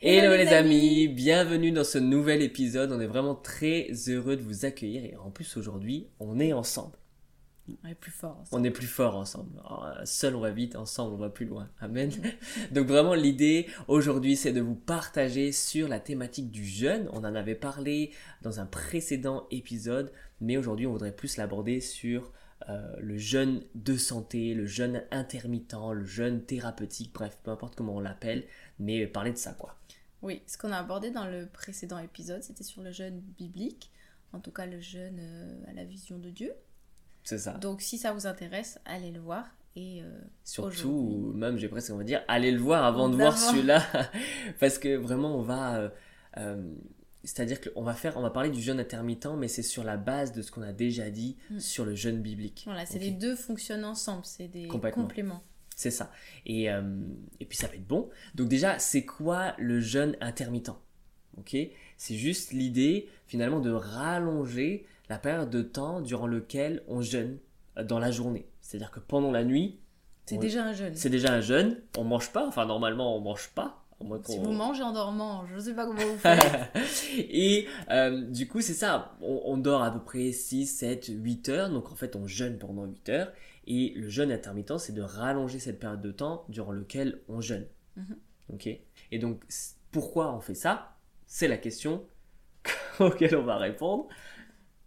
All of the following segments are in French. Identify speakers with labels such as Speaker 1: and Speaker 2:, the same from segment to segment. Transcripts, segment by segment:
Speaker 1: Hello les amis, bienvenue dans ce nouvel épisode. On est vraiment très heureux de vous accueillir et en plus aujourd'hui, on est ensemble.
Speaker 2: On est plus fort
Speaker 1: On est plus fort ensemble. Alors, seul on va vite, ensemble on va plus loin. Amen. Donc vraiment l'idée aujourd'hui c'est de vous partager sur la thématique du jeûne. On en avait parlé dans un précédent épisode, mais aujourd'hui on voudrait plus l'aborder sur euh, le jeûne de santé, le jeûne intermittent, le jeûne thérapeutique, bref, peu importe comment on l'appelle, mais parler de ça quoi.
Speaker 2: Oui, ce qu'on a abordé dans le précédent épisode, c'était sur le jeûne biblique, en tout cas le jeûne euh, à la vision de Dieu.
Speaker 1: C'est ça.
Speaker 2: Donc si ça vous intéresse, allez le voir. Et euh,
Speaker 1: Surtout, même j'ai presque envie de dire, allez le voir avant de voir celui-là. Parce que vraiment, on va... Euh, c'est-à-dire qu'on va faire, on va parler du jeûne intermittent, mais c'est sur la base de ce qu'on a déjà dit mm. sur le jeûne biblique.
Speaker 2: Voilà, c'est les deux fonctionnent ensemble, c'est des compléments.
Speaker 1: C'est ça. Et, euh, et puis ça va être bon. Donc déjà, c'est quoi le jeûne intermittent? Ok? C'est juste l'idée finalement de rallonger la période de temps durant lequel on jeûne euh, dans la journée. C'est-à-dire que pendant la nuit,
Speaker 2: c'est déjà un jeûne.
Speaker 1: C'est déjà un jeûne. On mange pas. Enfin normalement, on mange pas.
Speaker 2: Si vous mangez en dormant, je ne sais pas comment vous faites.
Speaker 1: et euh, du coup, c'est ça. On, on, dort à peu près 6, 7, 8 heures. Donc en fait, on jeûne pendant 8 heures. Et le jeûne intermittent, c'est de rallonger cette période de temps durant lequel on jeûne. Ok? Et donc, pourquoi on fait ça? C'est la question auquel on va répondre.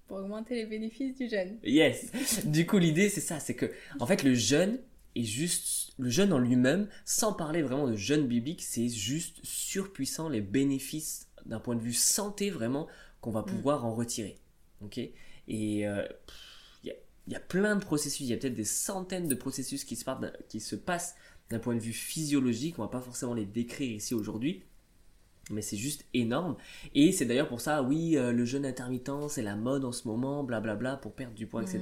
Speaker 2: Pour augmenter les bénéfices du jeûne.
Speaker 1: Yes Du coup, l'idée, c'est ça. C'est que, en fait, le jeûne est juste. Le jeûne en lui-même, sans parler vraiment de jeûne biblique, c'est juste surpuissant les bénéfices d'un point de vue santé, vraiment, qu'on va mm. pouvoir en retirer. Ok? Et. Euh, il y a plein de processus, il y a peut-être des centaines de processus qui se, qui se passent d'un point de vue physiologique, on va pas forcément les décrire ici aujourd'hui, mais c'est juste énorme. Et c'est d'ailleurs pour ça, oui, euh, le jeûne intermittent, c'est la mode en ce moment, blablabla, pour perdre du poids, etc.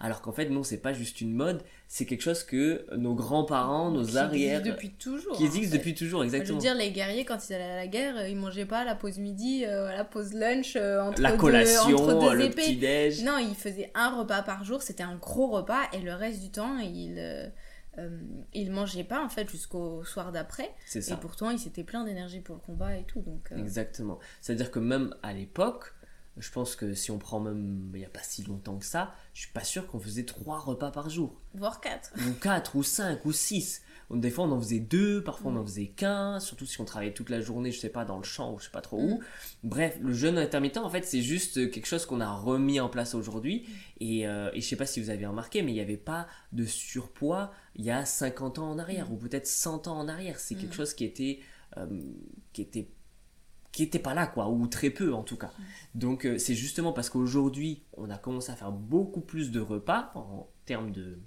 Speaker 1: Alors qu'en fait, non, c'est pas juste une mode, c'est quelque chose que nos grands-parents, nos arrières...
Speaker 2: Qui depuis toujours.
Speaker 1: Qui existe depuis toujours, exactement. Je
Speaker 2: veux dire, les guerriers, quand ils allaient à la guerre, euh, ils mangeaient pas la pause midi, euh, la pause lunch, entre
Speaker 1: la collation, le petit-déj.
Speaker 2: Non, ils faisaient un repas par jour, c'était un gros repas, et le reste du temps, ils euh, il mangeait pas en fait jusqu'au soir d'après. Et pourtant, il s'était plein d'énergie pour le combat et tout. Donc,
Speaker 1: euh. Exactement. C'est-à-dire que même à l'époque, je pense que si on prend même il n'y a pas si longtemps que ça, je suis pas sûr qu'on faisait trois repas par jour.
Speaker 2: Voire quatre.
Speaker 1: Ou quatre, ou cinq, ou six. Des fois, on en faisait deux, parfois on en faisait qu'un, surtout si on travaillait toute la journée, je sais pas, dans le champ ou je sais pas trop où. Mm. Bref, le jeûne intermittent, en fait, c'est juste quelque chose qu'on a remis en place aujourd'hui. Et, euh, et je sais pas si vous avez remarqué, mais il n'y avait pas de surpoids il y a 50 ans en arrière, mm. ou peut-être 100 ans en arrière. C'est quelque mm. chose qui était, euh, qui était qui était pas là quoi ou très peu en tout cas donc euh, c'est justement parce qu'aujourd'hui on a commencé à faire beaucoup plus de repas en termes de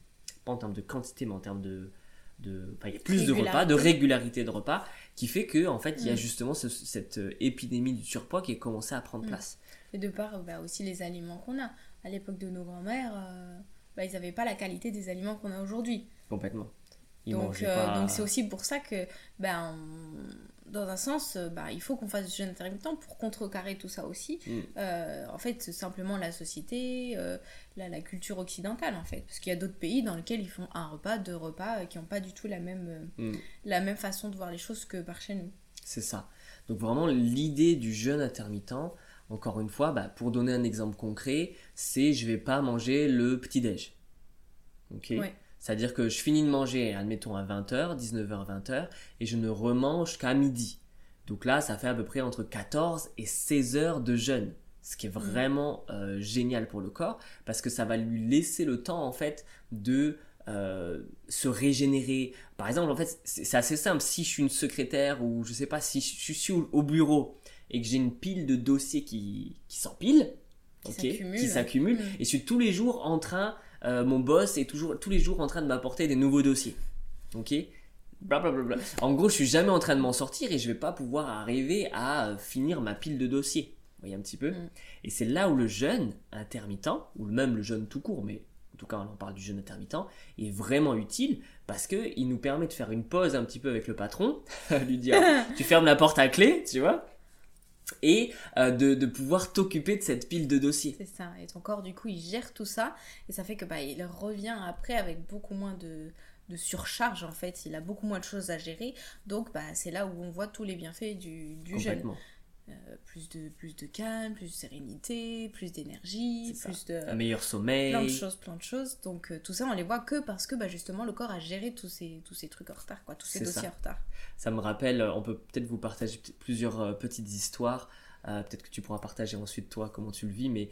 Speaker 1: pas en termes de quantité mais en termes de de il y a plus de repas, de régularité de repas, qui fait que en fait il y a mm. justement cette euh, épidémie du surpoids qui a commencé à prendre mm. place.
Speaker 2: Et de par bah, aussi les aliments qu'on a. À l'époque de nos grands-mères, euh, bah, ils n'avaient pas la qualité des aliments qu'on a aujourd'hui.
Speaker 1: Complètement.
Speaker 2: donc euh, donc c'est aussi pour ça que ben dans un sens, euh, bah, il faut qu'on fasse du jeûne intermittent pour contrecarrer tout ça aussi. Mm. Euh, en fait, c'est simplement la société, euh, la, culture occidentale, en fait. Parce qu'il y a d'autres pays dans lesquels ils font un repas, deux repas, qui n'ont pas du tout la même, mm. la même façon de voir les choses que par chez nous.
Speaker 1: C'est ça. Donc vraiment, l'idée du jeûne intermittent, encore une fois, bah, pour donner un exemple concret, c'est je vais pas manger le petit-déj. Ok? C'est-à-dire que je finis de manger, admettons, à 20h, 19h, 20h, et je ne remange qu'à midi. Donc là, ça fait à peu près entre 14 et 16 heures de jeûne. Ce qui est mmh. vraiment euh, génial pour le corps, parce que ça va lui laisser le temps, en fait, de euh, se régénérer. Par exemple, en fait, c'est assez simple. Si je suis une secrétaire ou je sais pas, si je suis au bureau et que j'ai une pile de dossiers qui, qui s'empilent, qui s'accumulent, mmh. et je suis tous les jours en train euh, mon boss est toujours tous les jours en train de m'apporter des nouveaux dossiers. Ok? Blablabla. En gros, je suis jamais en train de m'en sortir et je vais pas pouvoir arriver à finir ma pile de dossiers. Vous voyez un petit peu? Mm. Et c'est là où le jeûne intermittent, ou même le jeûne tout court, mais en tout cas on parle du jeûne intermittent, est vraiment utile parce qu'il nous permet de faire une pause un petit peu avec le patron, lui dire tu fermes la porte à clé, tu vois? Et euh, de, pouvoir t'occuper de cette pile de dossiers.
Speaker 2: C'est ça, et ton corps du coup il gère tout ça et ça fait que bah, il revient après avec beaucoup moins de, de surcharge en fait, il a beaucoup moins de choses à gérer. Donc bah, c'est là où on voit tous les bienfaits du, du jeûne. Euh, plus, de, plus de calme, plus de sérénité, plus d'énergie, plus de...
Speaker 1: Un meilleur sommeil.
Speaker 2: Plein de choses, plein de choses. Donc euh, tout ça, on les voit que parce que bah, justement le corps a géré tous ces, tous ces trucs en retard, quoi, tous ces dossiers en retard.
Speaker 1: Ça me rappelle, on peut peut-être vous partager plusieurs euh, petites histoires. peut-être que tu pourras partager ensuite toi comment tu le vis, mais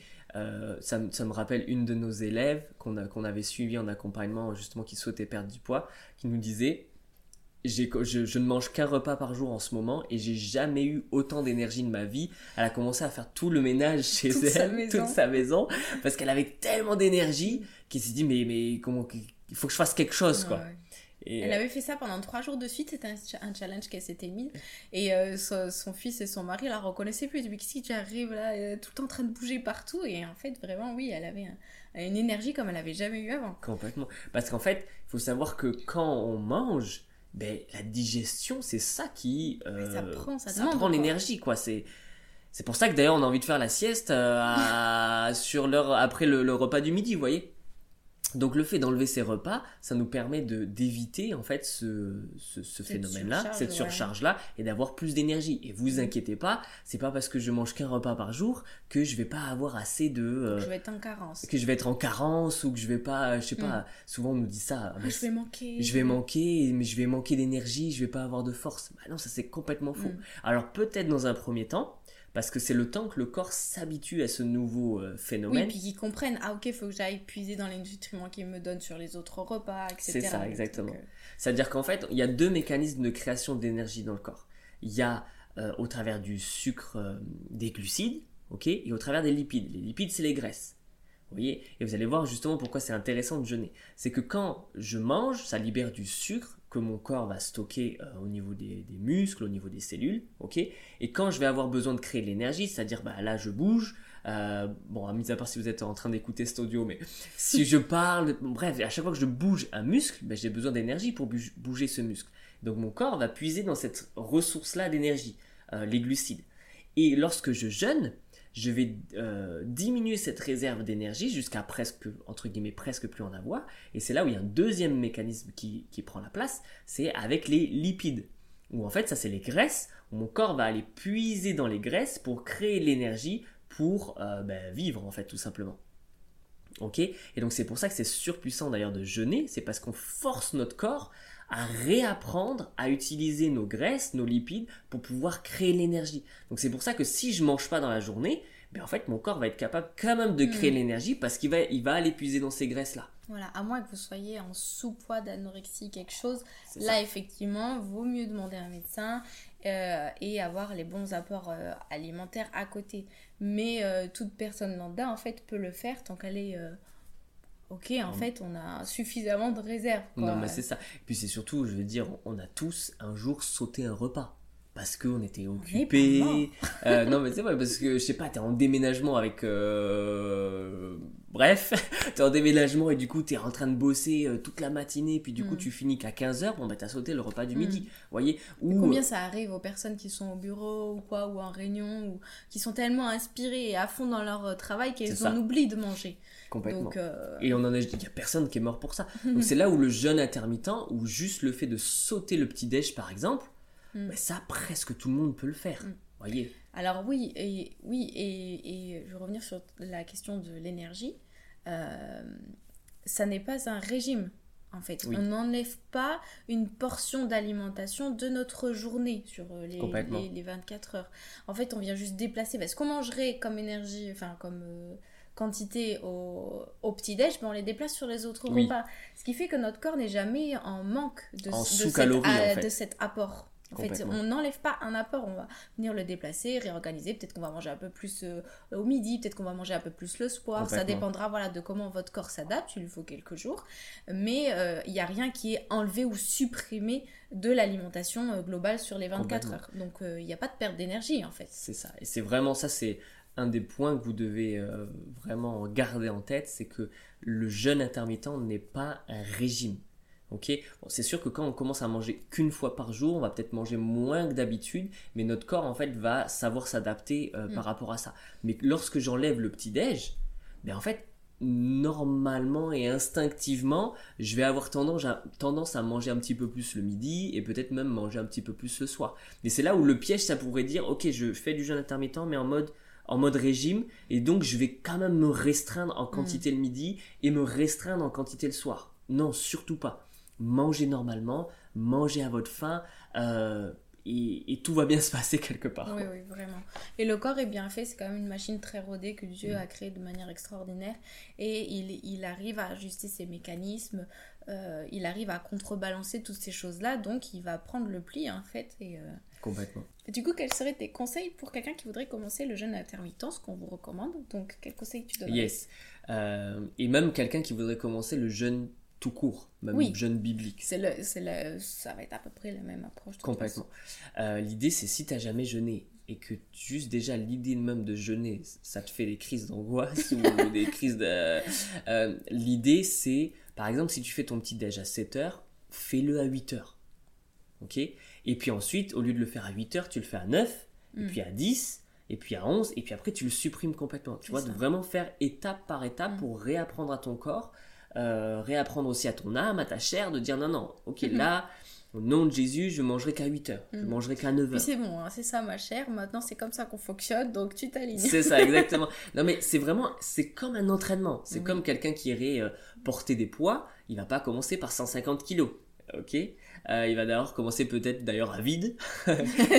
Speaker 1: ça, ça, me rappelle une de nos élèves qu'on qu'on avait suivi en accompagnement, justement, qui souhaitait perdre du poids, qui nous disait je, je, ne mange qu'un repas par jour en ce moment et j'ai jamais eu autant d'énergie de ma vie. Elle a commencé à faire tout le ménage chez elle, toute sa maison, parce qu'elle avait tellement d'énergie qu'elle s'est dit mais mais comment il faut que je fasse quelque chose quoi.
Speaker 2: Et elle euh, avait fait ça pendant trois jours de suite, c'était un, challenge qu'elle s'était mis. Et euh, son, fils et son mari la reconnaissaient plus. Depuis que si tu arrives là, euh, tout en train de bouger partout. Et en fait, vraiment, oui, elle avait une énergie comme elle n'avait jamais eu avant.
Speaker 1: Complètement. Parce qu'en fait, il faut savoir que quand on mange, ben, la digestion, c'est ça qui.
Speaker 2: Euh, ça prend,
Speaker 1: ça, prend l'énergie, quoi. C'est. C'est pour ça que d'ailleurs on a envie de faire la sieste euh, sur l'heure après le, repas du midi, vous voyez. Donc le fait d'enlever ces repas, ça nous permet de d'éviter en fait ce, ce, phénomène-là, cette surcharge-là, et d'avoir plus d'énergie. Et vous mm. inquiétez pas, c'est pas parce que je mange qu'un repas par jour que je vais pas avoir assez de.
Speaker 2: Euh, je vais être en carence.
Speaker 1: Que je vais être en carence ou que je vais pas, je sais pas. Mm. Souvent on nous dit ça.
Speaker 2: Ah, je vais manquer.
Speaker 1: Je vais manquer, mais je vais manquer d'énergie, je vais pas avoir de force. Bah non, ça c'est complètement faux. Mm. Alors peut-être dans un premier temps, parce que c'est le temps que le corps s'habitue à ce nouveau euh, phénomène.
Speaker 2: Oui, puis qu'ils comprennent, ah ok, il faut que j'aille puiser dans les nutriments qu'ils me donnent sur les autres repas, etc.
Speaker 1: C'est ça, exactement. Euh, C'est-à-dire qu'en fait, il y a deux mécanismes de création d'énergie dans le corps. Il y a euh, au travers du sucre, des glucides, ok, et au travers des lipides. Les lipides, c'est les graisses. Vous voyez Et vous allez voir justement pourquoi c'est intéressant de jeûner. C'est que quand je mange, ça libère du sucre que mon corps va stocker euh, au niveau des, muscles, au niveau des cellules, ok? Et quand je vais avoir besoin de créer de l'énergie, c'est-à-dire bah, là je bouge, euh, bon, à mis à part si vous êtes en train d'écouter cet audio, mais si je parle, bref, à chaque fois que je bouge un muscle, bah, j'ai besoin d'énergie pour bouger ce muscle. Donc mon corps va puiser dans cette ressource-là d'énergie, euh, les glucides. Et lorsque je jeûne, je vais euh, diminuer cette réserve d'énergie jusqu'à presque, entre guillemets, presque plus en avoir. Et c'est là où il y a un deuxième mécanisme qui, prend la place, c'est avec les lipides. Où en fait, ça c'est les graisses, mon corps va aller puiser dans les graisses pour créer l'énergie pour euh, ben, vivre, en fait, tout simplement. Ok? Et donc c'est pour ça que c'est surpuissant d'ailleurs de jeûner, c'est parce qu'on force notre corps à réapprendre à utiliser nos graisses, nos lipides pour pouvoir créer l'énergie. Donc c'est pour ça que si je mange pas dans la journée, ben en fait mon corps va être capable quand même de créer mm. l'énergie parce qu'il va, il va aller puiser dans ces graisses là.
Speaker 2: Voilà, à moins que vous soyez en sous-poids d'anorexie, quelque chose, là effectivement, vaut mieux demander à un médecin euh, et avoir les bons apports euh, alimentaires à côté. Mais euh, toute personne lambda en fait peut le faire tant qu'elle est ok, en fait, on a suffisamment de réserves.
Speaker 1: Non, mais c'est ça. Et puis c'est surtout, je veux dire, on a tous un jour sauté un repas. Parce qu'on était occupés. Euh, non, mais c'est vrai, parce que je sais pas, t'es en déménagement avec. Euh... Bref, t'es en déménagement et du coup, t'es en train de bosser euh, toute la matinée, puis du coup, mm. tu finis qu'à 15h. Bon, bah, t'as sauté le repas du mm. midi. voyez
Speaker 2: ou... Combien ça arrive aux personnes qui sont au bureau ou quoi, ou en réunion, ou qui sont tellement inspirées et à fond dans leur travail qu'elles en oublient de manger?
Speaker 1: Complètement. Euh, et on en a, il n'y a personne qui est mort pour ça. Donc c'est là où le jeûne intermittent, ou juste le fait de sauter le petit déj par exemple, mm. bah, ça presque tout le monde peut le faire. Mm. Voyez.
Speaker 2: Alors oui, et, oui et, et, je vais revenir sur la question de l'énergie. Euh, ça n'est pas un régime. En fait, on n'enlève pas une portion d'alimentation de notre journée sur euh, les, les, les, 24 heures. En fait, on vient juste déplacer. Parce qu'on mangerait comme énergie, enfin comme quantité au, au petit-déj, ben on les déplace sur les autres repas. Ce qui fait que notre corps n'est jamais en manque de, de, de cet apport. En fait, on n'enlève pas un apport, on va venir le déplacer, réorganiser. Peut-être qu'on va manger un peu plus euh, au midi, peut-être qu'on va manger un peu plus le soir. Ça dépendra voilà, de comment votre corps s'adapte. Il lui faut quelques jours. Mais euh, il n'y a rien qui est enlevé ou supprimé de l'alimentation euh, globale sur les 24 heures. Donc il n'y a pas de perte d'énergie en fait.
Speaker 1: C'est ça. Et c'est vraiment ça, c'est un des points que vous devez euh, vraiment garder en tête, c'est que le jeûne intermittent n'est pas un régime. Ok, c'est sûr que quand on commence à manger qu'une fois par jour, on va peut-être manger moins que d'habitude, mais notre corps en fait va savoir s'adapter euh, par mm. rapport à ça. Mais lorsque j'enlève le petit déj, ben en fait normalement et instinctivement, je vais avoir tendance à, tendance à manger un petit peu plus le midi et peut-être même manger un petit peu plus le soir. Mais c'est là où le piège, ça pourrait dire, ok, je fais du jeûne intermittent, mais en mode en mode régime et donc je vais quand même me restreindre en quantité le midi et me restreindre en quantité le soir. Non, surtout pas. Mangez normalement, mangez à votre faim. Euh, et, tout va bien se passer quelque part.
Speaker 2: Oui, oui, vraiment. Et le corps est bien fait, c'est quand même une machine très rodée que Dieu mm. a créée de manière extraordinaire. Et il, il arrive à ajuster ses mécanismes, euh, il arrive à contrebalancer toutes ces choses-là, donc il va prendre le pli en fait. Et, euh,
Speaker 1: Complètement.
Speaker 2: du coup, quels seraient tes conseils pour quelqu'un qui voudrait commencer le jeûne intermittent, ce qu'on vous recommande? Donc, quels conseils tu donnerais?
Speaker 1: Yes. Euh, et même quelqu'un qui voudrait commencer le jeûne tout court, même jeûne biblique.
Speaker 2: C'est le, le, ça va être à peu près la même approche.
Speaker 1: Complètement. Euh, l'idée, c'est si tu n'as jamais jeûné et que juste déjà l'idée même de jeûner, ça te fait des crises d'angoisse ou des crises de... Euh, l'idée, c'est, par exemple, si tu fais ton petit déj à 7 heures, fais-le à 8 heures. Ok Et puis ensuite, au lieu de le faire à 8 heures, tu le fais à 9, et mm. puis à 10, et puis à 11, et puis après, tu le supprimes complètement. Tu vois, de vraiment faire étape par étape mm. pour réapprendre à ton corps euh, réapprendre aussi à ton âme, à ta chair, de dire non, non, ok, là, au nom de Jésus, je mangerai qu'à 8 heures, je mhm. mangerai qu'à 9 heures.
Speaker 2: c'est bon, hein, c'est ça ma chère, maintenant c'est comme ça qu'on fonctionne, donc tu t'alignes.
Speaker 1: C'est ça, exactement. non mais c'est vraiment, c'est comme un entraînement, c'est comme quelqu'un qui irait euh, porter des poids, il va pas commencer par 150 kilos, ok? Euh, il va d'abord commencer peut-être d'ailleurs à vide,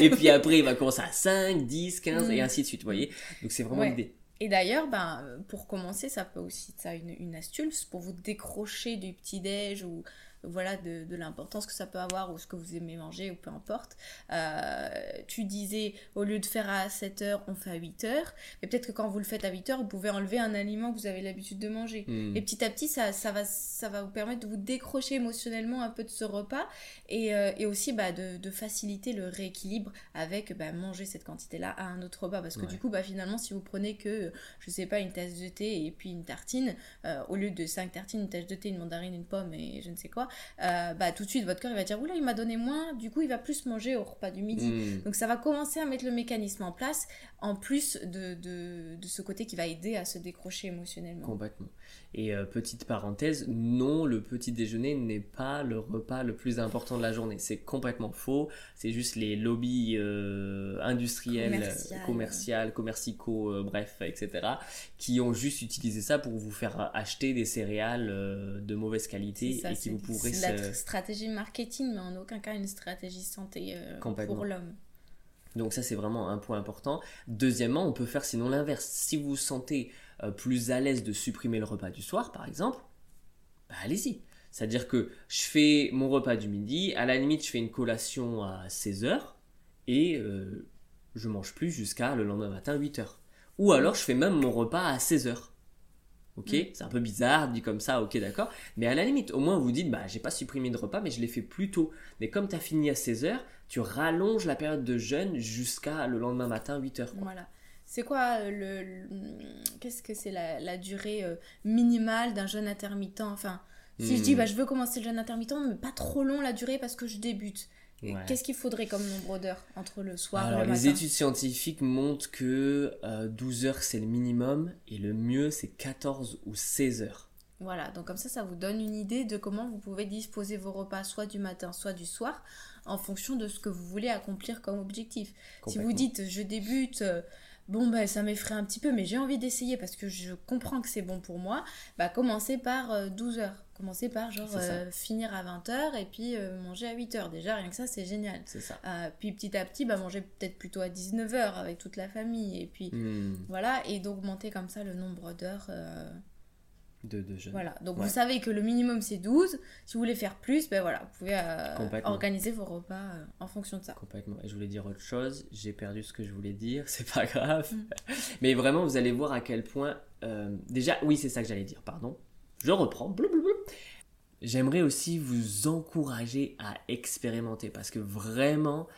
Speaker 1: et puis après il va commencer à 5, 10, 15 et mhm. ainsi de suite, vous voyez. Donc c'est vraiment l'idée.
Speaker 2: Et d'ailleurs, ben, pour commencer, ça peut aussi être une, une astuce pour vous décrocher du petit-déj ou voilà de, de l'importance que ça peut avoir ou ce que vous aimez manger ou peu importe. Euh, tu disais au lieu de faire à 7 heures, on fait à 8 heures. Mais peut-être que quand vous le faites à 8 heures, vous pouvez enlever un aliment que vous avez l'habitude de manger. Hmm. Et petit à petit, ça, ça, va, ça va vous permettre de vous décrocher émotionnellement un peu de ce repas et, euh, et aussi bah, de, de, faciliter le rééquilibre avec bah, manger cette quantité-là à un autre repas. Parce que du coup, bah, finalement, si vous prenez que, je sais pas, une tasse de thé et puis une tartine, euh, au lieu de 5 tartines, une tasse de thé, une mandarine, une pomme et je ne sais quoi, euh, bah, tout de suite votre cœur il va dire oula il m'a donné moins, du coup il va plus manger au repas du midi. Hmm. Donc ça va commencer à mettre le mécanisme en place, en plus de, de, de ce côté qui va aider à se décrocher émotionnellement.
Speaker 1: Complètement. Et euh, petite parenthèse, non, le petit déjeuner n'est pas le repas le plus important de la journée. C'est complètement faux. C'est juste les lobbies euh, industriels, commerciaux, commercicaux, euh, bref, etc., qui ont juste utilisé ça pour vous faire acheter des céréales de mauvaise qualité et qui vous
Speaker 2: C'est la stratégie marketing, mais en aucun cas une stratégie santé pour l'homme.
Speaker 1: Donc ça c'est vraiment un point important. Deuxièmement, on peut faire sinon l'inverse. Si vous vous sentez euh, plus à l'aise de supprimer le repas du soir, par exemple, bah, allez-y. C'est-à-dire que je fais mon repas du midi, à la limite je fais une collation à 16h et euh, je mange plus jusqu'à le lendemain matin 8h. Ou alors je fais même mon repas à 16h. Ok, mm. c'est un peu bizarre dit comme ça, ok d'accord. Mais à la limite, au moins vous dites, bah j'ai pas supprimé de repas, mais je l'ai fait plus tôt. Mais comme tu as fini à 16h, tu rallonges la période de jeûne jusqu'à le lendemain matin 8h.
Speaker 2: Voilà. C'est quoi euh, le, qu'est-ce que c'est la, durée euh, minimale d'un jeûne intermittent? Enfin, si je dis hmm. bah je veux commencer le jeûne intermittent, mais pas trop long la durée parce que je débute. Qu'est-ce qu'il faudrait comme nombre d'heures entre le soir et le matin
Speaker 1: Les études scientifiques montrent que 12 euh, heures c'est le minimum et le mieux c'est 14 ou 16 heures.
Speaker 2: Voilà, donc comme ça, ça vous donne une idée de comment vous pouvez disposer vos repas soit du matin, soit du soir, en fonction de ce que vous voulez accomplir comme objectif. Si vous dites je débute, bon bah ça m'effraie un petit peu mais j'ai envie d'essayer parce que je comprends que c'est bon pour moi, bah commencer par 12 euh, heures. Commencer par genre euh, finir à 20h et puis euh, manger à 8h. Déjà, rien que ça, c'est génial.
Speaker 1: C'est ça.
Speaker 2: puis petit à petit, bah, manger peut-être plutôt à 19h avec toute la famille. Et puis hmm. voilà, et d'augmenter comme ça le nombre d'heures
Speaker 1: de,
Speaker 2: Voilà, donc vous savez que le minimum c'est 12. Si vous voulez faire plus, ben voilà, vous pouvez euh, organiser vos repas euh, en fonction de ça.
Speaker 1: Complètement. Et je voulais dire autre chose, j'ai perdu ce que je voulais dire, c'est pas grave. Mm. Mais vraiment, vous allez voir à quel point. Euh, déjà, oui, c'est ça que j'allais dire, pardon. Je reprends. J'aimerais aussi vous encourager à expérimenter parce que vraiment,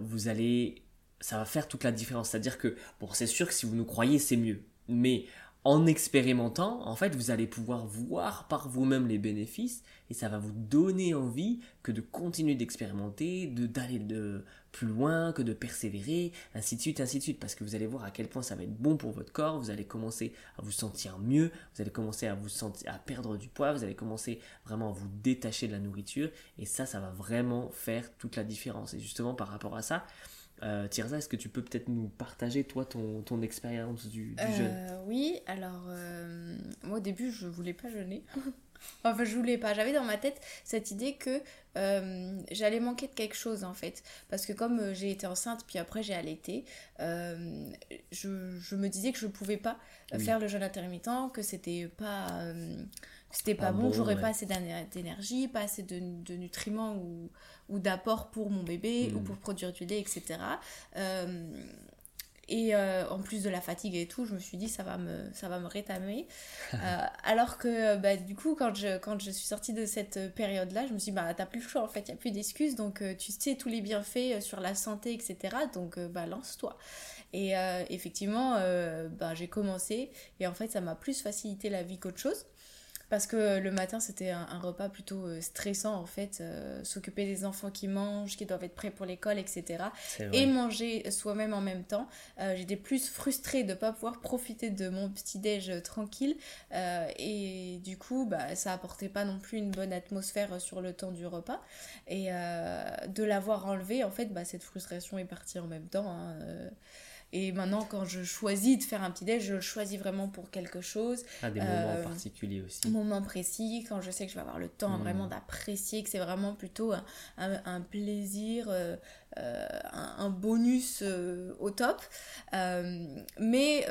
Speaker 1: vous allez. Ça va faire toute la différence. C'est-à-dire que, bon, c'est sûr que si vous nous croyez, c'est mieux. Mais en expérimentant, en fait, vous allez pouvoir voir par vous-même les bénéfices et ça va vous donner envie que de continuer d'expérimenter, de d'aller de plus loin, que de persévérer, ainsi de suite, ainsi de suite, parce que vous allez voir à quel point ça va être bon pour votre corps, vous allez commencer à vous sentir mieux, vous allez commencer à vous sentir à perdre du poids, vous allez commencer vraiment à vous détacher de la nourriture et ça, ça va vraiment faire toute la différence. Et justement par rapport à ça, euh, Tirza, est-ce que tu peux peut-être nous partager, toi, ton, ton expérience du, du jeûne
Speaker 2: euh, Oui, alors, euh, moi au début, je voulais pas jeûner. enfin, je voulais pas. J'avais dans ma tête cette idée que euh, j'allais manquer de quelque chose, en fait. Parce que comme j'ai été enceinte, puis après j'ai allaité, je, je, me disais que je pouvais pas faire le jeûne intermittent, que c'était pas c'était pas, bon, j'aurais pas assez d'énergie, pas assez de, de nutriments ou, ou d'apport pour mon bébé ou hmm. pour produire du lait, etc. Euh, et euh, en plus de la fatigue et tout, je me suis dit ça va me, ça va me rétamer. Euh, alors que bah, du coup, quand je, quand je suis sortie de cette période-là, je me suis dit bah t'as plus le choix en fait, il n'y a plus d'excuses, donc tu sais tous les bienfaits sur la santé, etc. Donc bah lance-toi. Et effectivement, bah, j'ai commencé et en fait ça m'a plus facilité la vie qu'autre chose parce que le matin c'était un, repas plutôt euh, stressant en fait, euh, s'occuper des enfants qui mangent, qui doivent être prêts pour l'école, etc. Et manger soi-même en même temps. Euh, j'étais plus frustrée de ne pas pouvoir profiter de mon petit-déj tranquille et du coup bah, ça apportait pas non plus une bonne atmosphère sur le temps du repas. Et de l'avoir enlevé, en fait, bah, cette frustration est partie en même temps. Hein, et maintenant, quand je choisis de faire un petit déj, je le choisis vraiment pour quelque chose.
Speaker 1: À des moments euh, particuliers aussi.
Speaker 2: Moment précis, quand je sais que je vais avoir le temps hmm. vraiment d'apprécier, que c'est vraiment plutôt un, un, plaisir, euh, euh, un, un, bonus au top. mais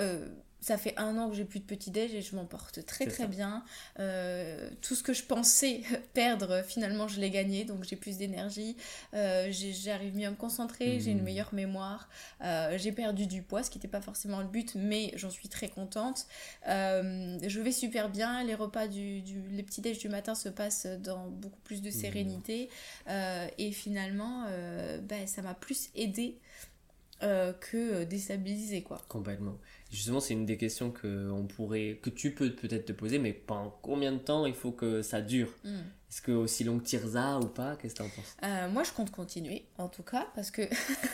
Speaker 2: ça fait un an que j'ai plus de petit déj et je m'en porte très très bien. Euh, tout ce que je pensais perdre, finalement, je l'ai gagné, donc j'ai plus d'énergie. Euh, j'arrive mieux à me concentrer, j'ai une mmh. meilleure mémoire. Euh, j'ai perdu du poids, ce qui n'était pas forcément le but, mais j'en suis très contente. je vais super bien. Les repas du, les petits déj du matin se passent dans beaucoup plus de mmh. sérénité. et finalement, ben, ça m'a plus aidé que déstabiliser quoi.
Speaker 1: Complètement. Justement, c'est une des questions que tu peux peut-être te poser, mais pendant combien de temps il faut que ça dure? Hmm. Est-ce que aussi long que Tirza ou pas? Qu'est-ce que tu en penses?
Speaker 2: Euh, Moi, je compte continuer, en tout cas, parce que.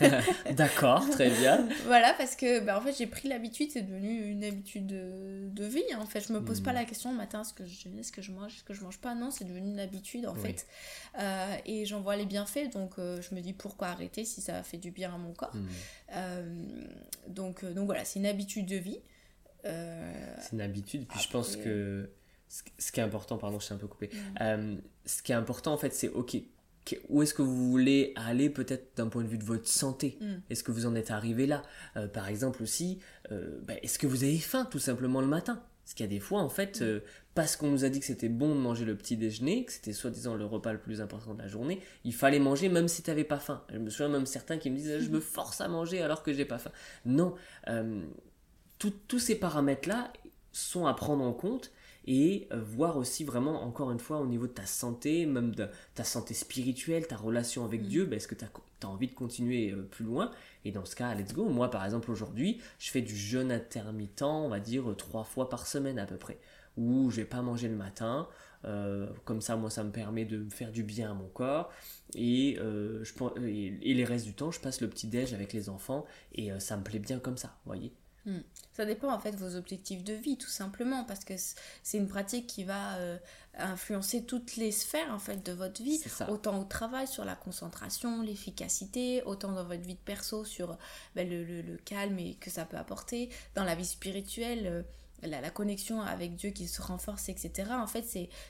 Speaker 1: D'accord, très bien.
Speaker 2: voilà, parce que bah, en fait, j'ai pris l'habitude, c'est devenu une habitude de, vie. En fait, je me pose pas hmm. la question le matin est-ce que je est-ce que je mange, est-ce que je mange pas Non, c'est devenu une habitude en fait. Euh, et j'en vois les bienfaits, donc euh, je me dis pourquoi arrêter si ça fait du bien à mon corps. Hmm. donc, donc voilà, c'est une habitude de vie.
Speaker 1: c'est une habitude, puis je pense que ce qui est important, pardon, je suis un peu coupé. Mm. Euh, ce qui est important, en fait, c'est OK, où est-ce que vous voulez aller peut-être d'un point de vue de votre santé? Mm. Est-ce que vous en êtes arrivé là? Euh, Par exemple aussi, euh, bah, est-ce que vous avez faim tout simplement le matin? Parce qu'il y a des fois, en fait, mm. parce qu'on nous a dit que c'était bon de manger le petit déjeuner, que c'était soi-disant le repas le plus important de la journée, il fallait manger même si tu n'avais pas faim. Je me souviens même certains qui me disent je me force à manger alors que j'ai pas faim. Non, tous ces paramètres-là sont à prendre en compte et euh, voir aussi vraiment, encore une fois, au niveau de ta santé, même de ta santé spirituelle, ta relation avec mm. Dieu, ben, est-ce que tu as, envie de continuer euh, plus loin? Et dans ce cas, let's go. Moi, par exemple, aujourd'hui, je fais du jeûne intermittent, on va dire, trois fois par semaine à peu près, où je vais pas manger le matin. Euh, comme ça, moi, ça me permet de faire du bien à mon corps. Et, je, et, les restes du temps, je passe le petit déj avec les enfants. Et ça me plaît bien comme ça, vous voyez?
Speaker 2: Hmm. Ça dépend en fait de vos objectifs de vie tout simplement parce que c'est une pratique qui va euh, influencer toutes les sphères en fait de votre vie, autant au travail sur la concentration, l'efficacité, autant dans votre vie de perso sur ben, le, le, calme et que ça peut apporter, dans la vie spirituelle. Euh, la, connexion avec Dieu qui se renforce, etc. En fait,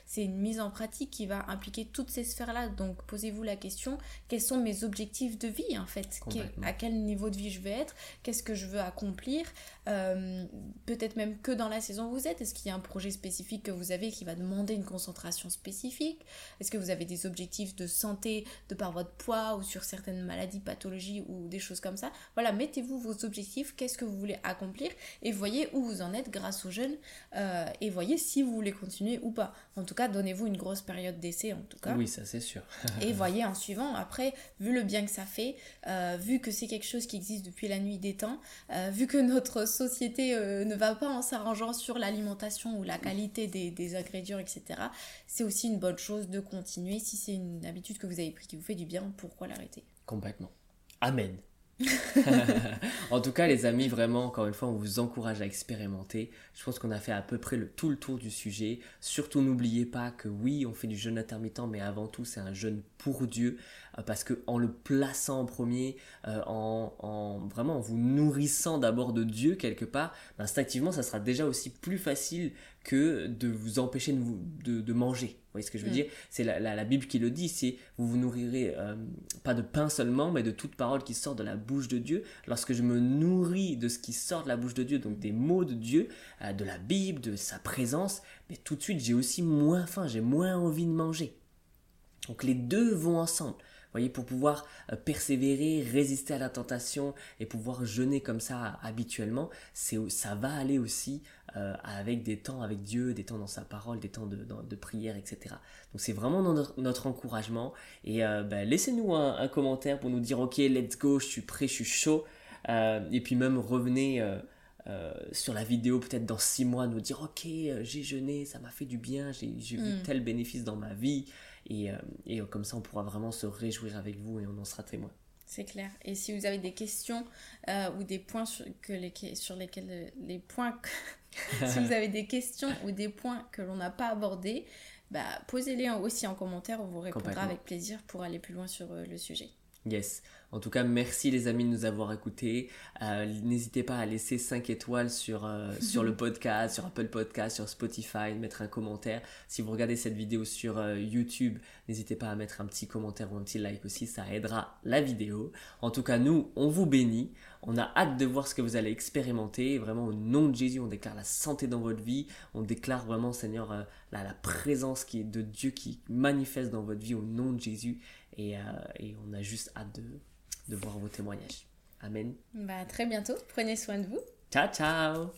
Speaker 2: c'est une mise en pratique qui va impliquer toutes ces sphères-là. Donc, posez-vous la question, quels sont mes objectifs de vie, en fait? À quel niveau de vie je veux être? Qu'est-ce que je veux accomplir? Euh, Peut-être même que dans la saison où vous êtes. Est-ce qu'il y a un projet spécifique que vous avez qui va demander une concentration spécifique? Est-ce que vous avez des objectifs de santé de par votre poids ou sur certaines maladies, pathologies ou des choses comme ça? Voilà, mettez-vous vos objectifs, qu'est-ce que vous voulez accomplir? Et voyez où vous en êtes grâce grâce au jeûne euh, et voyez si vous voulez continuer ou pas. En tout cas, donnez-vous une grosse période d'essai en tout cas.
Speaker 1: Oui, ça c'est sûr.
Speaker 2: et voyez en suivant, après, vu le bien que ça fait, euh, vu que c'est quelque chose qui existe depuis la nuit des temps, euh, vu que notre société ne va pas en s'arrangeant sur l'alimentation ou la qualité des, des ingrédients, etc., c'est aussi une bonne chose de continuer. Si c'est une habitude que vous avez pris qui vous fait du bien, pourquoi l'arrêter?
Speaker 1: Complètement. Amen. en tout cas, les amis, vraiment, encore une fois, on vous encourage à expérimenter. Je pense qu'on a fait à peu près le, tout le tour du sujet. Surtout, n'oubliez pas que oui, on fait du jeûne intermittent, mais avant tout, c'est un jeûne pour Dieu. Euh, parce que en le plaçant en premier, euh, en, vraiment en vous nourrissant d'abord de Dieu quelque part, instinctivement, ça sera déjà aussi plus facile que de vous empêcher de, de, manger. Vous voyez ce que je veux mm. dire? C'est la, Bible qui le dit, c'est vous vous nourrirez euh, pas de pain seulement, mais de toute parole qui sort de la bouche de Dieu. Lorsque je me nourris de ce qui sort de la bouche de Dieu, donc des mots de Dieu, euh, de la Bible, de sa présence, mais tout de suite j'ai aussi moins faim, j'ai moins envie de manger. Donc les deux vont ensemble voyez, pour pouvoir euh, persévérer, résister à la tentation et pouvoir jeûner comme ça habituellement, c'est, ça va aller aussi euh, avec des temps avec Dieu, des temps dans sa parole, des temps de, de prière, etc. Donc c'est vraiment notre, encouragement. Et euh, ben, laissez-nous un, commentaire pour nous dire, ok, let's go, je suis prêt, je suis chaud. et puis même revenez... sur la vidéo peut-être dans six mois nous dire ok j'ai jeûné ça m'a fait du bien j'ai, vu mm. tel bénéfice dans ma vie et, euh, et, comme ça, on pourra vraiment se réjouir avec vous et on en sera témoin.
Speaker 2: C'est clair. Et si vous avez des questions euh, ou des points sur, que les, sur lesquels euh, les points, si vous avez des questions ou des points que l'on n'a pas abordés, bah, posez-les aussi en commentaire, on vous répondra avec plaisir pour aller plus loin sur le sujet.
Speaker 1: Yes. En tout cas, merci les amis de nous avoir écoutés. Euh, n'hésitez pas à laisser 5 étoiles sur, euh, sur le podcast, sur Apple Podcast, sur Spotify, mettre un commentaire. Si vous regardez cette vidéo sur euh, YouTube, n'hésitez pas à mettre un petit commentaire ou un petit like aussi, ça aidera la vidéo. En tout cas, nous, on vous bénit. On a hâte de voir ce que vous allez expérimenter. Vraiment, au nom de Jésus, on déclare la santé dans votre vie. On déclare vraiment, Seigneur, la, la présence qui est de Dieu qui manifeste dans votre vie au nom de Jésus. Et, et on a juste hâte de de voir vos témoignages. Amen.
Speaker 2: Bah, très bientôt. Prenez soin de vous.
Speaker 1: Ciao, ciao.